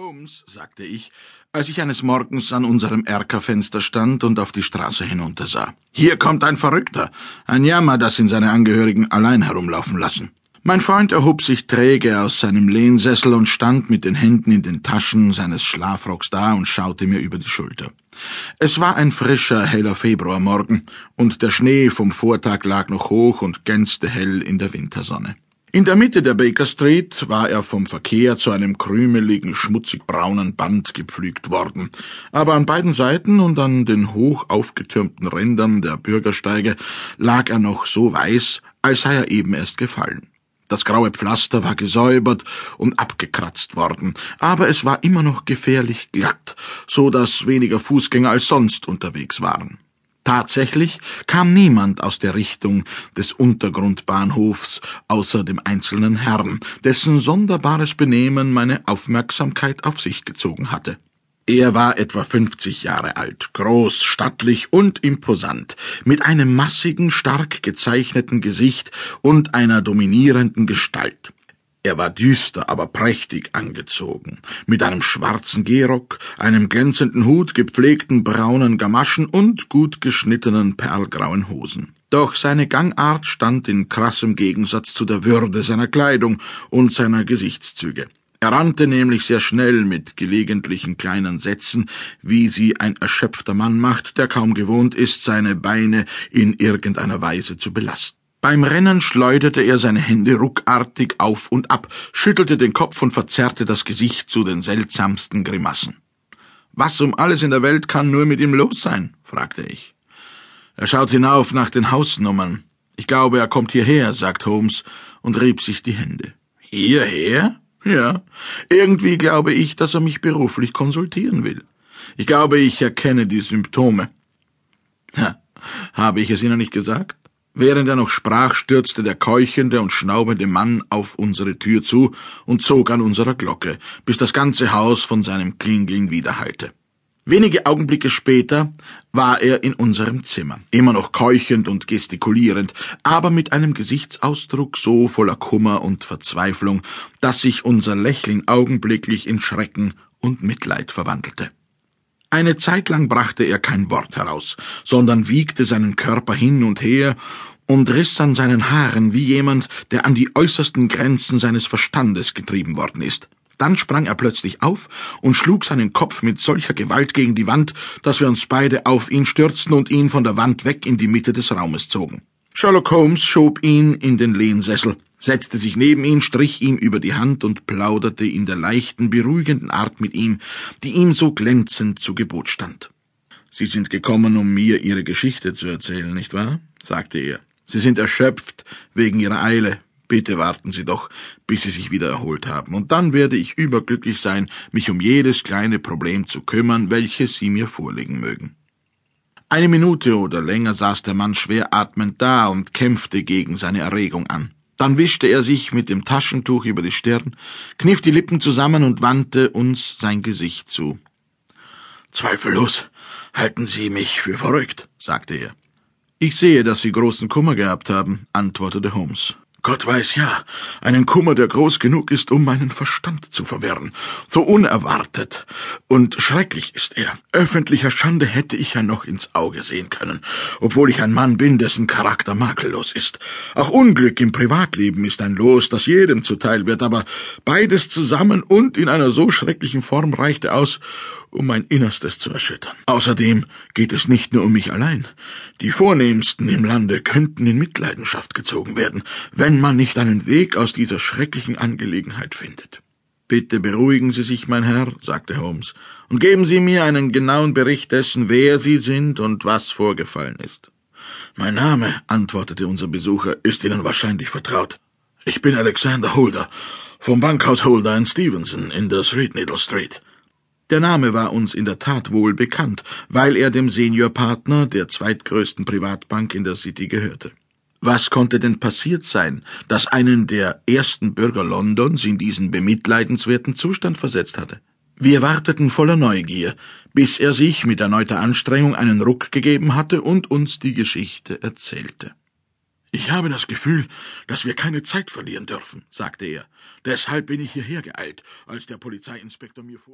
Holmes, sagte ich, als ich eines Morgens an unserem Erkerfenster stand und auf die Straße hinuntersah. Hier kommt ein Verrückter. Ein Jammer, das ihn seine Angehörigen allein herumlaufen lassen. Mein Freund erhob sich träge aus seinem Lehnsessel und stand mit den Händen in den Taschen seines Schlafrocks da und schaute mir über die Schulter. Es war ein frischer, heller Februarmorgen, und der Schnee vom Vortag lag noch hoch und glänzte hell in der Wintersonne. In der Mitte der Baker Street war er vom Verkehr zu einem krümeligen, schmutzig braunen Band gepflügt worden, aber an beiden Seiten und an den hoch aufgetürmten Rändern der Bürgersteige lag er noch so weiß, als sei er eben erst gefallen. Das graue Pflaster war gesäubert und abgekratzt worden, aber es war immer noch gefährlich glatt, so dass weniger Fußgänger als sonst unterwegs waren. Tatsächlich kam niemand aus der Richtung des Untergrundbahnhofs außer dem einzelnen Herrn, dessen sonderbares Benehmen meine Aufmerksamkeit auf sich gezogen hatte. Er war etwa fünfzig Jahre alt, groß, stattlich und imposant, mit einem massigen, stark gezeichneten Gesicht und einer dominierenden Gestalt. Er war düster, aber prächtig angezogen, mit einem schwarzen Gehrock, einem glänzenden Hut, gepflegten braunen Gamaschen und gut geschnittenen perlgrauen Hosen. Doch seine Gangart stand in krassem Gegensatz zu der Würde seiner Kleidung und seiner Gesichtszüge. Er rannte nämlich sehr schnell mit gelegentlichen kleinen Sätzen, wie sie ein erschöpfter Mann macht, der kaum gewohnt ist, seine Beine in irgendeiner Weise zu belasten. Beim Rennen schleuderte er seine Hände ruckartig auf und ab, schüttelte den Kopf und verzerrte das Gesicht zu den seltsamsten Grimassen. Was um alles in der Welt kann nur mit ihm los sein? fragte ich. Er schaut hinauf nach den Hausnummern. Ich glaube, er kommt hierher, sagt Holmes und rieb sich die Hände. Hierher? Ja. Irgendwie glaube ich, dass er mich beruflich konsultieren will. Ich glaube, ich erkenne die Symptome. Ha, habe ich es Ihnen nicht gesagt? Während er noch sprach, stürzte der keuchende und schnaubende Mann auf unsere Tür zu und zog an unserer Glocke, bis das ganze Haus von seinem Klingeln widerhallte. Wenige Augenblicke später war er in unserem Zimmer, immer noch keuchend und gestikulierend, aber mit einem Gesichtsausdruck so voller Kummer und Verzweiflung, dass sich unser Lächeln augenblicklich in Schrecken und Mitleid verwandelte. Eine Zeit lang brachte er kein Wort heraus, sondern wiegte seinen Körper hin und her und riss an seinen Haaren wie jemand, der an die äußersten Grenzen seines Verstandes getrieben worden ist. Dann sprang er plötzlich auf und schlug seinen Kopf mit solcher Gewalt gegen die Wand, dass wir uns beide auf ihn stürzten und ihn von der Wand weg in die Mitte des Raumes zogen. Sherlock Holmes schob ihn in den Lehnsessel, setzte sich neben ihn, strich ihm über die Hand und plauderte in der leichten, beruhigenden Art mit ihm, die ihm so glänzend zu Gebot stand. Sie sind gekommen, um mir Ihre Geschichte zu erzählen, nicht wahr? sagte er. Sie sind erschöpft wegen Ihrer Eile. Bitte warten Sie doch, bis Sie sich wieder erholt haben, und dann werde ich überglücklich sein, mich um jedes kleine Problem zu kümmern, welches Sie mir vorlegen mögen. Eine Minute oder länger saß der Mann schwer atmend da und kämpfte gegen seine Erregung an. Dann wischte er sich mit dem Taschentuch über die Stirn, kniff die Lippen zusammen und wandte uns sein Gesicht zu. Zweifellos halten Sie mich für verrückt, sagte er. Ich sehe, dass Sie großen Kummer gehabt haben, antwortete Holmes. Gott weiß ja, einen Kummer, der groß genug ist, um meinen Verstand zu verwirren. So unerwartet und schrecklich ist er. Öffentlicher Schande hätte ich ja noch ins Auge sehen können, obwohl ich ein Mann bin, dessen Charakter makellos ist. Auch Unglück im Privatleben ist ein Los, das jedem zuteil wird, aber beides zusammen und in einer so schrecklichen Form reichte aus, um mein Innerstes zu erschüttern. Außerdem geht es nicht nur um mich allein. Die Vornehmsten im Lande könnten in Mitleidenschaft gezogen werden, wenn man nicht einen Weg aus dieser schrecklichen Angelegenheit findet. Bitte beruhigen Sie sich, mein Herr, sagte Holmes, und geben Sie mir einen genauen Bericht dessen, wer Sie sind und was vorgefallen ist. Mein Name, antwortete unser Besucher, ist Ihnen wahrscheinlich vertraut. Ich bin Alexander Holder, vom Bankhaus Holder Stevenson in der Threadneedle Street. Der Name war uns in der Tat wohl bekannt, weil er dem Seniorpartner der zweitgrößten Privatbank in der City gehörte. Was konnte denn passiert sein, dass einen der ersten Bürger Londons in diesen bemitleidenswerten Zustand versetzt hatte? Wir warteten voller Neugier, bis er sich mit erneuter Anstrengung einen Ruck gegeben hatte und uns die Geschichte erzählte. Ich habe das Gefühl, dass wir keine Zeit verlieren dürfen, sagte er. Deshalb bin ich hierher geeilt, als der Polizeiinspektor mir vor